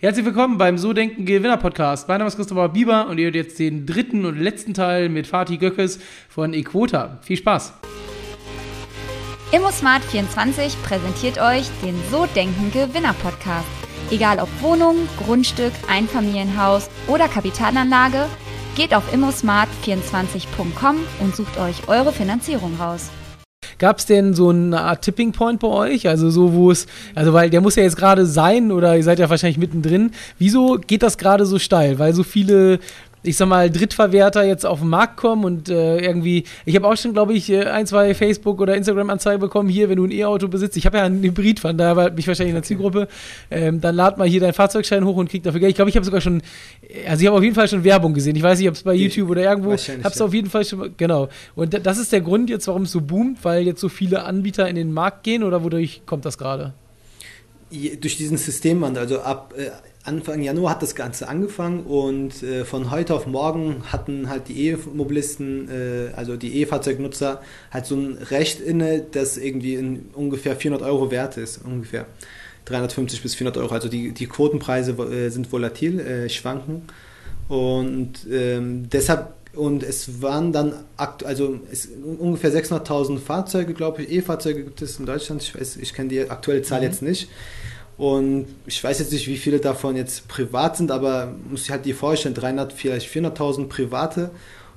Herzlich willkommen beim So Denken Gewinner Podcast. Mein Name ist Christopher Bieber und ihr hört jetzt den dritten und letzten Teil mit Fatih Göckes von Equota. Viel Spaß! ImmoSmart24 präsentiert euch den So Denken Gewinner Podcast. Egal ob Wohnung, Grundstück, Einfamilienhaus oder Kapitalanlage, geht auf immosmart24.com und sucht euch eure Finanzierung raus. Gab es denn so eine Art Tipping Point bei euch? Also so, wo es, also weil der muss ja jetzt gerade sein oder ihr seid ja wahrscheinlich mittendrin. Wieso geht das gerade so steil? Weil so viele ich sag mal, Drittverwerter jetzt auf den Markt kommen und äh, irgendwie, ich habe auch schon, glaube ich, äh, ein, zwei Facebook- oder Instagram-Anzeigen bekommen, hier, wenn du ein E-Auto besitzt, ich habe ja einen Hybrid, von daher war mich wahrscheinlich in der Zielgruppe, ähm, dann lad mal hier deinen Fahrzeugschein hoch und krieg dafür Geld. Ich glaube, ich habe sogar schon, also ich habe auf jeden Fall schon Werbung gesehen. Ich weiß nicht, ob es bei YouTube oder irgendwo, habe es ja. auf jeden Fall schon, genau. Und das ist der Grund jetzt, warum es so boomt, weil jetzt so viele Anbieter in den Markt gehen oder wodurch kommt das gerade? Durch diesen Systemwandel, also ab äh, Anfang Januar hat das Ganze angefangen und äh, von heute auf morgen hatten halt die E-Mobilisten, äh, also die E-Fahrzeugnutzer, halt so ein Recht inne, das irgendwie in ungefähr 400 Euro wert ist, ungefähr 350 bis 400 Euro. Also die, die Quotenpreise äh, sind volatil, äh, schwanken und ähm, deshalb und es waren dann also es, ungefähr 600.000 Fahrzeuge, glaube ich, E-Fahrzeuge gibt es in Deutschland. Ich weiß, ich kenne die aktuelle Zahl mhm. jetzt nicht. Und ich weiß jetzt nicht, wie viele davon jetzt privat sind, aber muss ich halt dir vorstellen, 300, vielleicht 400.000 private.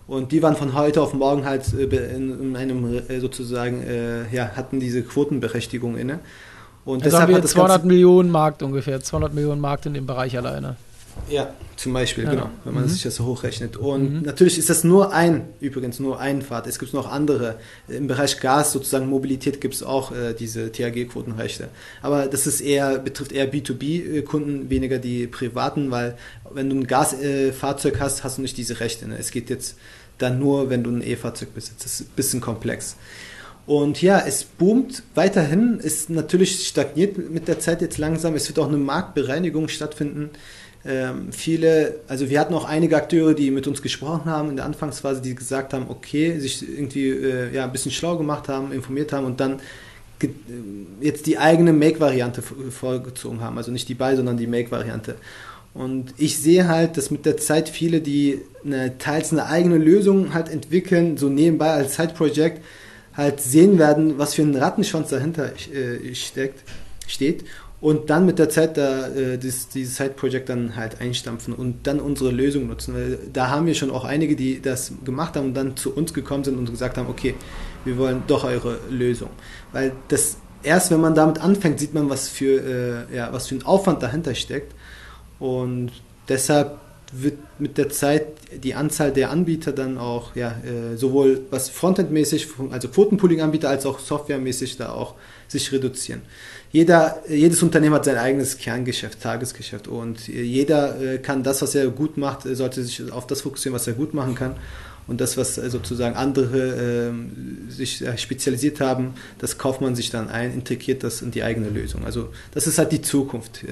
Und die waren von heute auf morgen halt äh, in, einem äh, sozusagen, äh, ja, hatten diese Quotenberechtigung inne. Und also deshalb haben wir 200 Millionen Markt ungefähr, 200 Millionen Markt in dem Bereich alleine. Ja, zum Beispiel, ja. genau, wenn man mhm. sich das so hochrechnet. Und mhm. natürlich ist das nur ein, übrigens nur ein Pfad. Es gibt noch andere. Im Bereich Gas, sozusagen Mobilität, gibt es auch äh, diese THG-Quotenrechte. Aber das ist eher, betrifft eher B2B-Kunden, weniger die privaten, weil wenn du ein Gasfahrzeug äh, hast, hast du nicht diese Rechte. Ne? Es geht jetzt dann nur, wenn du ein E-Fahrzeug besitzt. Das ist ein bisschen komplex. Und ja, es boomt weiterhin, ist natürlich stagniert mit der Zeit jetzt langsam. Es wird auch eine Marktbereinigung stattfinden viele, also wir hatten auch einige Akteure, die mit uns gesprochen haben in der Anfangsphase, die gesagt haben, okay, sich irgendwie äh, ja, ein bisschen schlau gemacht haben, informiert haben und dann äh, jetzt die eigene Make-Variante vorgezogen haben. Also nicht die Buy, sondern die Make-Variante. Und ich sehe halt, dass mit der Zeit viele, die eine, teils eine eigene Lösung halt entwickeln, so nebenbei als Side-Project, halt sehen werden, was für ein Rattenschwanz dahinter äh, steckt, steht und dann mit der Zeit da, äh, das, dieses Side-Project dann halt einstampfen und dann unsere Lösung nutzen. Weil da haben wir schon auch einige, die das gemacht haben und dann zu uns gekommen sind und gesagt haben, okay, wir wollen doch eure Lösung. Weil das erst, wenn man damit anfängt, sieht man, was für, äh, ja, was für ein Aufwand dahinter steckt. Und deshalb wird mit der Zeit die Anzahl der Anbieter dann auch, ja, äh, sowohl was Frontend-mäßig, also Quotenpooling-Anbieter, als auch softwaremäßig da auch sich reduzieren jeder, jedes Unternehmen hat sein eigenes Kerngeschäft, Tagesgeschäft und jeder äh, kann das, was er gut macht, äh, sollte sich auf das fokussieren, was er gut machen kann. Und das, was äh, sozusagen andere äh, sich spezialisiert haben, das kauft man sich dann ein, integriert das in die eigene Lösung. Also das ist halt die Zukunft.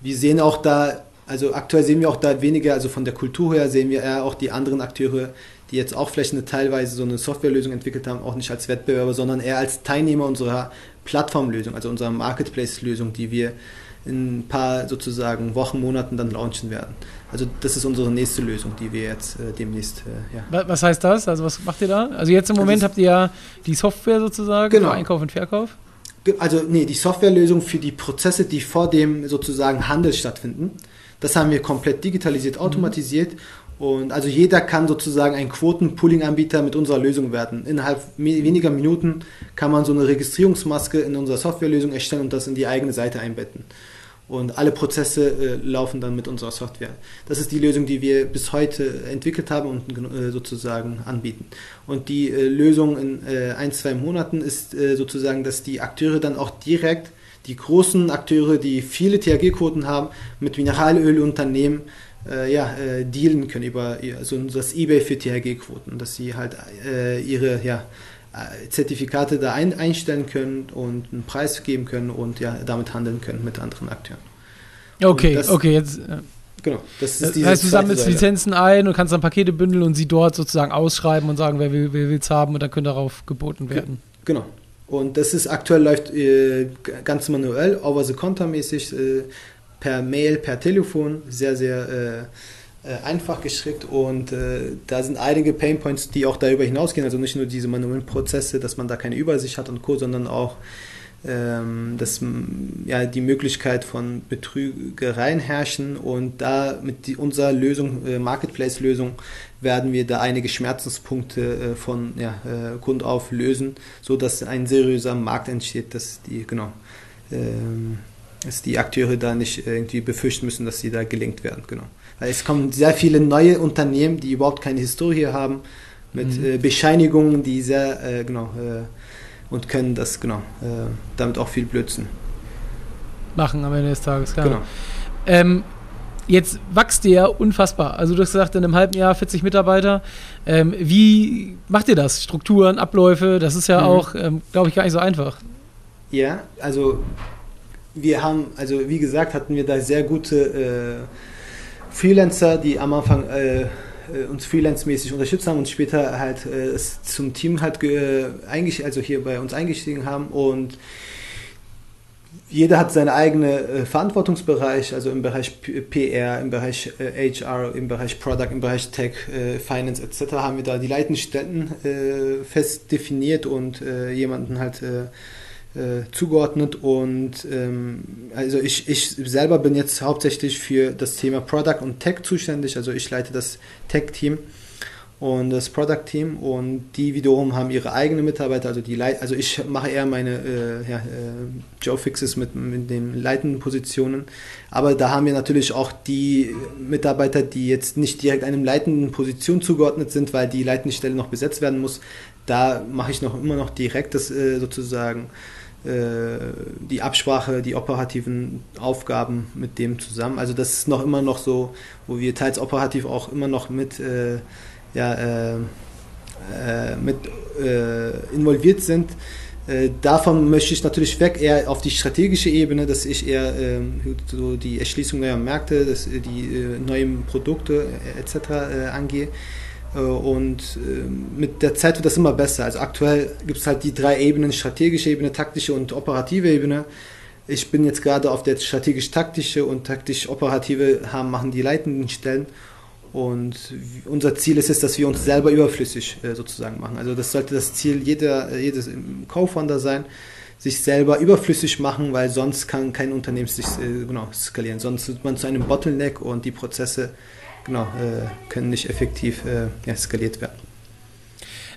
Wir sehen auch da, also aktuell sehen wir auch da weniger, also von der Kultur her sehen wir eher auch die anderen Akteure, die jetzt auch vielleicht eine teilweise so eine Softwarelösung entwickelt haben, auch nicht als Wettbewerber, sondern eher als Teilnehmer unserer Plattformlösung, also unserer Marketplace-Lösung, die wir in ein paar sozusagen Wochen, Monaten dann launchen werden. Also das ist unsere nächste Lösung, die wir jetzt äh, demnächst, äh, ja. Was heißt das? Also was macht ihr da? Also jetzt im Moment habt ihr ja die Software sozusagen genau. für Einkauf und Verkauf? Also nee, die Softwarelösung für die Prozesse, die vor dem sozusagen Handel stattfinden. Das haben wir komplett digitalisiert, mhm. automatisiert mhm. Und also jeder kann sozusagen ein Quoten-Pooling-Anbieter mit unserer Lösung werden. Innerhalb weniger Minuten kann man so eine Registrierungsmaske in unserer Softwarelösung erstellen und das in die eigene Seite einbetten. Und alle Prozesse äh, laufen dann mit unserer Software. Das ist die Lösung, die wir bis heute entwickelt haben und äh, sozusagen anbieten. Und die äh, Lösung in äh, ein, zwei Monaten ist äh, sozusagen, dass die Akteure dann auch direkt, die großen Akteure, die viele THG-Quoten haben, mit Mineralölunternehmen äh, ja, äh, dealen können über also das eBay für THG-Quoten, dass sie halt äh, ihre ja, äh, Zertifikate da ein, einstellen können und einen Preis geben können und ja, damit handeln können mit anderen Akteuren. Okay, das, okay, jetzt. Äh, genau, das ist heißt, du sammelst Seite. Lizenzen ein und kannst dann Pakete bündeln und sie dort sozusagen ausschreiben und sagen, wer will es haben und dann können darauf geboten werden. Genau. Und das ist aktuell läuft äh, ganz manuell, over the counter mäßig. Äh, per Mail, per Telefon, sehr, sehr äh, äh, einfach gestrickt und äh, da sind einige Painpoints, die auch darüber hinausgehen, also nicht nur diese manuellen Prozesse, dass man da keine Übersicht hat und Co., sondern auch dass ja, die Möglichkeit von Betrügereien herrschen und da mit die, unserer Lösung, äh, Marketplace-Lösung, werden wir da einige Schmerzenspunkte äh, von ja, äh, Grund auf lösen, sodass ein seriöser Markt entsteht, dass die, genau, ähm, dass die Akteure da nicht irgendwie befürchten müssen, dass sie da gelenkt werden, genau. Weil es kommen sehr viele neue Unternehmen, die überhaupt keine Historie haben, mit mhm. äh, Bescheinigungen, die sehr, äh, genau, äh, und können das, genau, äh, damit auch viel Blödsinn machen am Ende des Tages, klar. Genau. Ähm, jetzt wächst ihr ja unfassbar. Also du hast gesagt, in einem halben Jahr 40 Mitarbeiter. Ähm, wie macht ihr das? Strukturen, Abläufe, das ist ja mhm. auch, ähm, glaube ich, gar nicht so einfach. Ja, also wir haben, also wie gesagt, hatten wir da sehr gute äh, Freelancer, die am Anfang äh, uns freelance-mäßig unterstützt haben und später halt äh, zum Team halt eigentlich also hier bei uns eingestiegen haben und jeder hat seinen eigenen äh, Verantwortungsbereich, also im Bereich PR, im Bereich äh, HR, im Bereich Product, im Bereich Tech, äh, Finance etc. haben wir da die Leitenden äh, fest definiert und jemanden halt äh, zugeordnet und ähm, also ich, ich selber bin jetzt hauptsächlich für das Thema Product und Tech zuständig, also ich leite das Tech-Team und das Product-Team und die wiederum haben ihre eigenen Mitarbeiter, also die Leit also ich mache eher meine äh, ja, äh, Joe-Fixes mit, mit den leitenden Positionen, aber da haben wir natürlich auch die Mitarbeiter, die jetzt nicht direkt einem leitenden Position zugeordnet sind, weil die leitende Stelle noch besetzt werden muss, da mache ich noch immer noch direkt das äh, sozusagen äh, die Absprache, die operativen Aufgaben mit dem zusammen. Also das ist noch immer noch so, wo wir teils operativ auch immer noch mit, äh, ja, äh, äh mit äh, involviert sind. Äh, davon möchte ich natürlich weg, eher auf die strategische Ebene, dass ich eher ähm, so die Erschließung neuer Märkte, dass die neuen Produkte etc. angehe. Äh, und ähm, mit der Zeit wird das immer besser. Also aktuell gibt es halt die drei Ebenen, strategische Ebene, taktische und operative Ebene. Ich bin jetzt gerade auf der strategisch-taktische und taktisch-operative haben, machen die leitenden Stellen. Und unser Ziel ist es, dass wir uns selber überflüssig äh, sozusagen machen. Also das sollte das Ziel jeder, jedes Co-Founder sein, sich selber überflüssig machen, weil sonst kann kein Unternehmen sich äh, genau, skalieren. Sonst wird man zu einem Bottleneck und die Prozesse genau, äh, können nicht effektiv äh, ja, skaliert werden.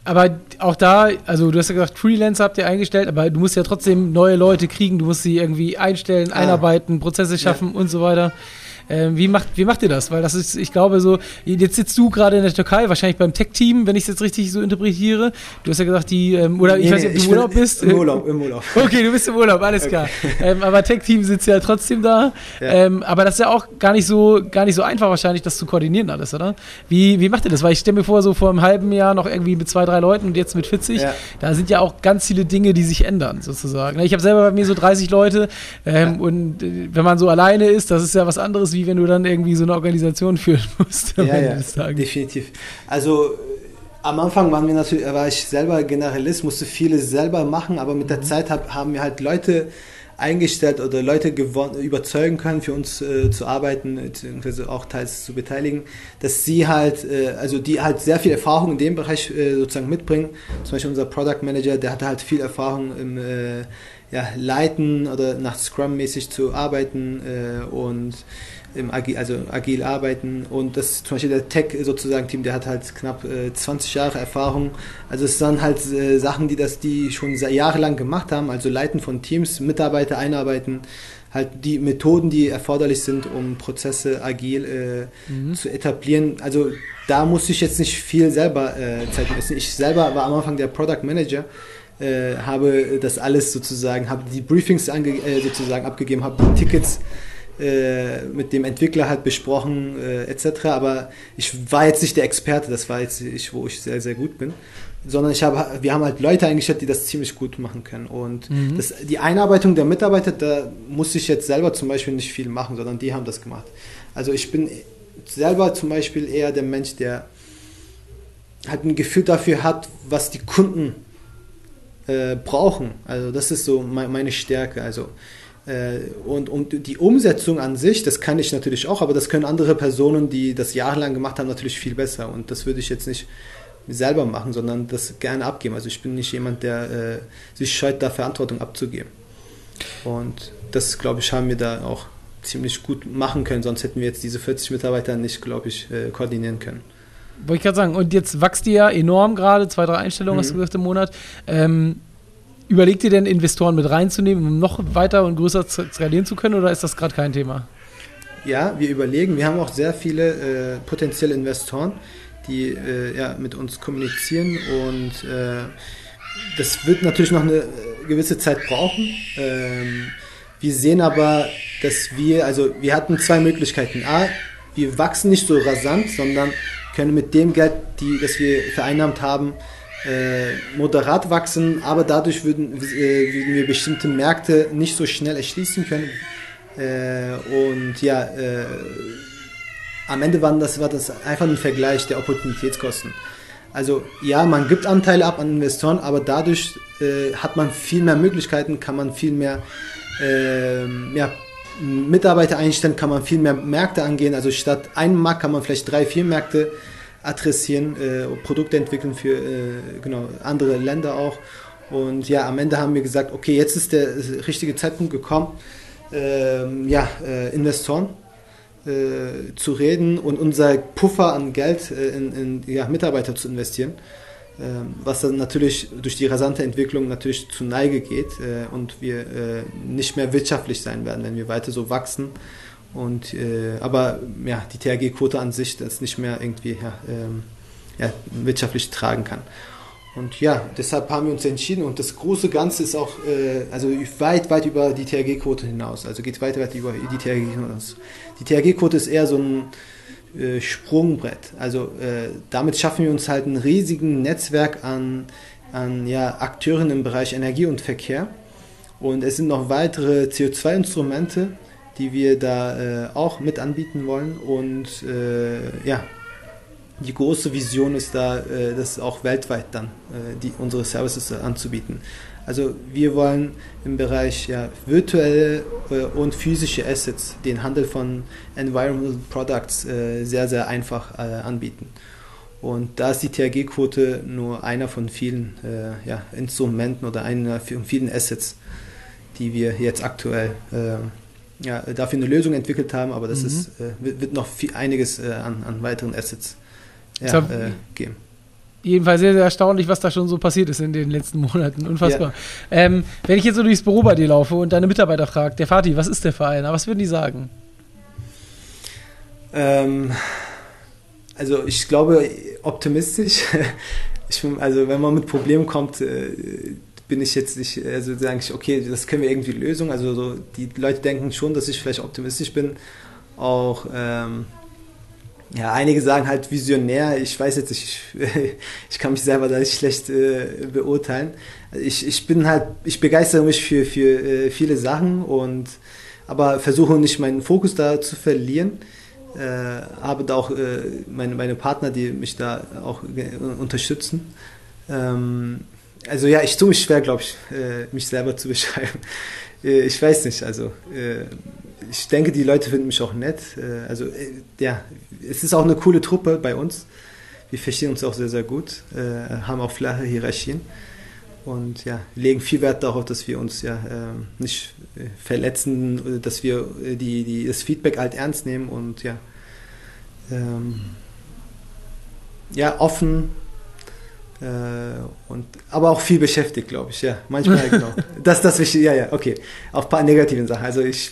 Aber auch da, also du hast ja gesagt, Freelancer habt ihr eingestellt, aber du musst ja trotzdem neue Leute kriegen, du musst sie irgendwie einstellen, ah. einarbeiten, Prozesse schaffen ja. und so weiter. Ähm, wie, macht, wie macht ihr das? Weil das ist, ich glaube, so, jetzt sitzt du gerade in der Türkei, wahrscheinlich beim Tech-Team, wenn ich es jetzt richtig so interpretiere. Du hast ja gesagt, die, ähm, oder ich nee, weiß nicht, ob du im Urlaub bist. Im Urlaub, im Urlaub. Okay, du bist im Urlaub, alles klar. Ähm, aber Tech-Team sitzt ja trotzdem da. Ja. Ähm, aber das ist ja auch gar nicht so, gar nicht so einfach wahrscheinlich, das zu koordinieren alles, oder? Wie, wie macht ihr das? Weil ich stelle mir vor, so vor einem halben Jahr noch irgendwie mit zwei, drei Leuten und jetzt mit 40, ja. da sind ja auch ganz viele Dinge, die sich ändern, sozusagen. Ich habe selber bei mir so 30 Leute ähm, ja. und äh, wenn man so alleine ist, das ist ja was anderes, wie wenn du dann irgendwie so eine Organisation führen musst. Ja, ja, definitiv. Also am Anfang waren wir natürlich, war ich selber Generalist, musste vieles selber machen, aber mit der mhm. Zeit hab, haben wir halt Leute eingestellt oder Leute überzeugen können, für uns äh, zu arbeiten, beziehungsweise auch teils zu beteiligen, dass sie halt, äh, also die halt sehr viel Erfahrung in dem Bereich äh, sozusagen mitbringen. Zum Beispiel unser Product Manager, der hatte halt viel Erfahrung im äh, ja, Leiten oder nach Scrum mäßig zu arbeiten äh, und im Agil, also agil arbeiten und das zum Beispiel der Tech sozusagen Team, der hat halt knapp äh, 20 Jahre Erfahrung. Also es sind halt äh, Sachen, die das die schon sehr jahrelang gemacht haben, also Leiten von Teams, Mitarbeiter einarbeiten, halt die Methoden, die erforderlich sind, um Prozesse agil äh, mhm. zu etablieren. Also da muss ich jetzt nicht viel selber äh, Zeit messen. Ich selber war am Anfang der Product Manager. Äh, habe das alles sozusagen, habe die Briefings ange, äh, sozusagen abgegeben, habe die Tickets äh, mit dem Entwickler halt besprochen äh, etc. Aber ich war jetzt nicht der Experte, das war jetzt ich, wo ich sehr, sehr gut bin. Sondern ich habe, wir haben halt Leute eingestellt, die das ziemlich gut machen können. Und mhm. das, die Einarbeitung der Mitarbeiter, da muss ich jetzt selber zum Beispiel nicht viel machen, sondern die haben das gemacht. Also ich bin selber zum Beispiel eher der Mensch, der halt ein Gefühl dafür hat, was die Kunden äh, brauchen. Also das ist so meine Stärke. Also Äh, und, und die Umsetzung an sich, das kann ich natürlich auch, aber das können andere Personen, die das jahrelang gemacht haben, natürlich viel besser. Und das würde ich jetzt nicht selber machen, sondern das gerne abgeben. Also ich bin nicht jemand, der äh, sich scheut, da Verantwortung abzugeben. Und das, glaube ich, haben wir da auch ziemlich gut machen können, sonst hätten wir jetzt diese 40 Mitarbeiter nicht, glaube ich, äh, koordinieren können. Wollte ich gerade sagen, und jetzt wächst ihr ja enorm gerade, zwei, drei Einstellungen mhm. hast du gesagt im Monat. Ähm, überlegt ihr denn, Investoren mit reinzunehmen, um noch weiter und größer skalieren zu können, oder ist das gerade kein Thema? Ja, wir überlegen. Wir haben auch sehr viele äh, potenzielle Investoren, die äh, ja, mit uns kommunizieren und äh, das wird natürlich noch eine äh, gewisse Zeit brauchen. Ähm, wir sehen aber, dass wir, also wir hatten zwei Möglichkeiten. A, wir wachsen nicht so rasant, sondern können mit dem Geld, die, das wir vereinnahmt haben, äh, moderat wachsen, aber dadurch würden, äh, würden wir bestimmte Märkte nicht so schnell erschließen können. Äh, und ja, äh, am Ende war das, war das einfach ein Vergleich der Opportunitätskosten. Also ja, man gibt Anteile ab an Investoren, aber dadurch äh, hat man viel mehr Möglichkeiten, kann man viel mehr ähm, ja, Mitarbeiter einstellen, kann man viel mehr Märkte angehen. Also statt einem Markt kann man vielleicht drei, vier Märkte adressieren, äh, Produkte entwickeln für äh, genau, andere Länder auch. Und ja, am Ende haben wir gesagt, okay, jetzt ist der richtige Zeitpunkt gekommen, ähm, ja, äh, Investoren äh, zu reden und unser Puffer an Geld äh, in, in ja, Mitarbeiter zu investieren. Ähm, was dann natürlich durch die rasante Entwicklung natürlich zu Neige geht äh, und wir äh, nicht mehr wirtschaftlich sein werden, wenn wir weiter so wachsen. Und, äh, aber ja, die THG-Quote an sich das nicht mehr irgendwie ja, ähm, ja, wirtschaftlich tragen kann. Und ja, deshalb haben wir uns entschieden und das große Ganze ist auch äh, also weit, weit über die THG-Quote hinaus. Also geht weit, weit über die THG hinaus. Die THG-Quote ist eher so ein äh, Sprungbrett. Also äh, damit schaffen wir uns halt ein riesigen Netzwerk an, an ja, Akteuren im Bereich Energie und Verkehr. Und es sind noch weitere CO2-Instrumente, die wir da äh, auch mit anbieten wollen. Und äh, ja, die große Vision ist da, äh, das auch weltweit dann äh, die, unsere Services anzubieten. Also wir wollen im Bereich ja, virtuelle äh, und physische Assets den Handel von Environmental Products äh, sehr, sehr einfach äh, anbieten. Und da ist die THG-Quote nur einer von vielen äh, ja, Instrumenten oder einer von vielen Assets, die wir jetzt aktuell ja, dafür eine Lösung entwickelt haben, aber das mhm. ist, wird noch viel, einiges an, an weiteren Assets ja, äh, geben. Jedenfalls sehr, sehr erstaunlich, was da schon so passiert ist in den letzten Monaten. Unfassbar. Ja. Ähm, wenn ich jetzt so durchs Büro bei dir laufe und deine Mitarbeiter fragt, der Vati, was ist der Verein? Was würden die sagen? Ähm, also ich glaube optimistisch. Ich, also wenn man mit Problemen kommt, äh, bin ich jetzt nicht, also sage ich, okay, das können wir irgendwie lösen. Also so, die Leute denken schon, dass ich vielleicht optimistisch bin. Auch ähm, ja, einige sagen halt visionär. Ich weiß jetzt ich, ich kann mich selber da nicht schlecht äh, beurteilen. Ich, ich bin halt, ich begeistere mich für, für äh, viele Sachen und aber versuche nicht meinen Fokus da zu verlieren. Äh, habe da auch äh, meine, meine Partner, die mich da auch unterstützen. Ähm, also ja, ich tue mich schwer, glaube ich, äh, mich selber zu beschreiben. Äh, ich weiß nicht, also ich denke, die Leute finden mich auch nett. Äh, also äh, ja, es ist auch eine coole Truppe bei uns. Wir verstehen uns auch sehr, sehr gut, äh, haben auch flache Hierarchien und ja, legen viel Wert darauf, dass wir uns ja nicht verletzen, dass wir die, die, das Feedback halt ernst nehmen und ja, ähm, ja offen äh, und, aber auch viel beschäftigt, glaube ich, ja. Manchmal, genau. Das das wichtig, ja, ja, okay. Auf ein paar negativen Sachen. Also ich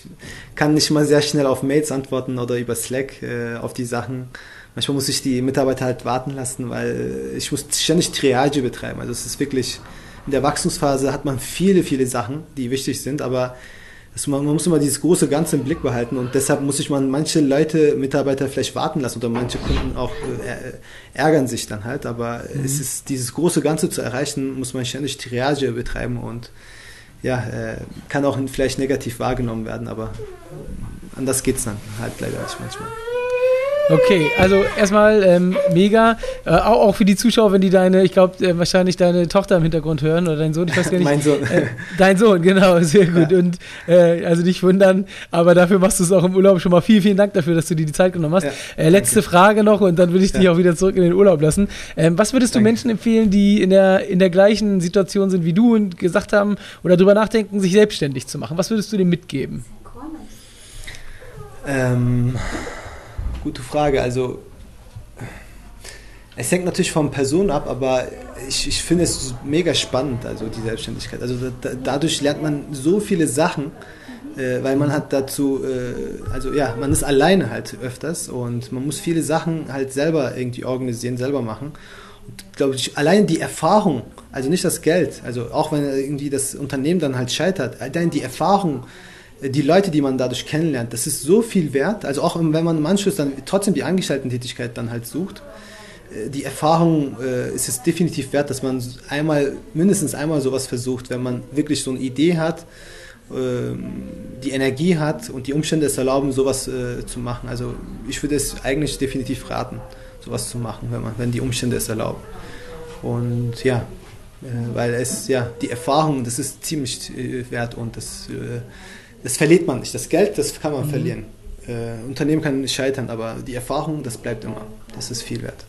kann nicht mal sehr schnell auf Mails antworten oder über Slack äh, auf die Sachen. Manchmal muss ich die Mitarbeiter halt warten lassen, weil ich muss ständig Triage betreiben. Also es ist wirklich, in der Wachstumsphase hat man viele, viele Sachen, die wichtig sind, aber man, man, muss immer dieses große Ganze im Blick behalten und deshalb muss ich man manche Leute, Mitarbeiter vielleicht warten lassen oder manche Kunden auch äh, ärgern sich dann halt, aber mhm. es ist dieses große Ganze zu erreichen, muss man ständig Triage betreiben und ja, äh, kann auch vielleicht negativ wahrgenommen werden, aber anders geht es dann halt leider nicht manchmal. Okay, also erstmal ähm, mega. Äh, auch, auch, für die Zuschauer, wenn die deine, ich glaube, äh, wahrscheinlich deine Tochter im Hintergrund hören oder dein Sohn, ich weiß gar nicht. mein Sohn. Äh, dein Sohn, genau, sehr gut. Ja. Und äh, also nicht wundern, aber dafür machst du es auch im Urlaub schon mal. Vielen, vielen Dank dafür, dass du dir die Zeit genommen hast. Ja, äh, letzte. Frage noch und dann würde ich dich ja. auch wieder zurück in den Urlaub lassen. Ähm, was würdest du Menschen empfehlen, die in der, in der gleichen Situation sind wie du und gesagt haben oder darüber nachdenken, sich selbstständig zu machen? Was würdest du dem mitgeben? Ähm, gute Frage. Also es hängt natürlich von Person ab, aber ich, ich finde es mega spannend, also die Selbstständigkeit. Also da, dadurch lernt man so viele Sachen, äh, weil man hat dazu, äh, also ja, man ist alleine halt öfters und man muss viele Sachen halt selber irgendwie organisieren, selber machen. Und glaube ich, allein die Erfahrung, also nicht das Geld, also auch wenn irgendwie das Unternehmen dann halt scheitert, allein die Erfahrung, die Leute, die man dadurch kennenlernt, das ist so viel wert. Also auch wenn man im Anschluss dann trotzdem die Angestellten-Tätigkeit dann halt sucht, äh, die Erfahrung äh, ist es definitiv wert, dass man einmal, mindestens einmal sowas versucht, wenn man wirklich so eine Idee hat, äh, die Energie hat und die Umstände es erlauben, sowas äh, zu machen. Also ich würde es eigentlich definitiv raten, sowas zu machen, wenn, man, wenn die Umstände es erlauben. Und ja, äh, weil es, ja, die Erfahrung, das ist ziemlich äh, wert und das das verliert man nicht. Das Geld, das kann man mhm. verlieren. Äh, Unternehmen kann nicht scheitern, aber die Erfahrung, das bleibt immer. Das ist viel wert.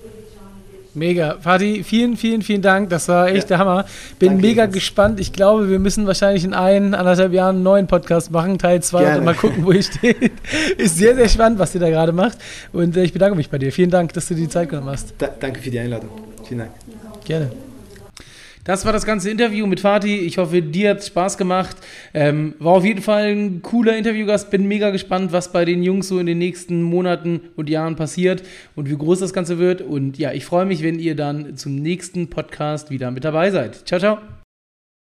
Mega. Fadi, vielen, vielen, vielen Dank. Das war echt ja. der Hammer. Bin Danke mega gespannt. Ich glaube, wir müssen wahrscheinlich in ein, anderthalb Jahren einen neuen Podcast machen, Teil 2 und mal gucken, wo ihr steht. Ist sehr, sehr spannend, was ihr da gerade macht. Und äh, ich bedanke mich bei dir. Vielen Dank, dass du dir die Zeit genommen hast. Da, danke für die Einladung. Vielen Dank. Gerne. Das war das ganze Interview mit Fatih. Ich hoffe, dir hat es Spaß gemacht. Ähm, war auf jeden Fall ein cooler Interviewgast. Bin mega gespannt, was bei den Jungs so in den nächsten Monaten und Jahren passiert und wie groß das Ganze wird. Und ja, ich freue mich, wenn ihr dann zum nächsten Podcast wieder mit dabei seid. Ciao, ciao.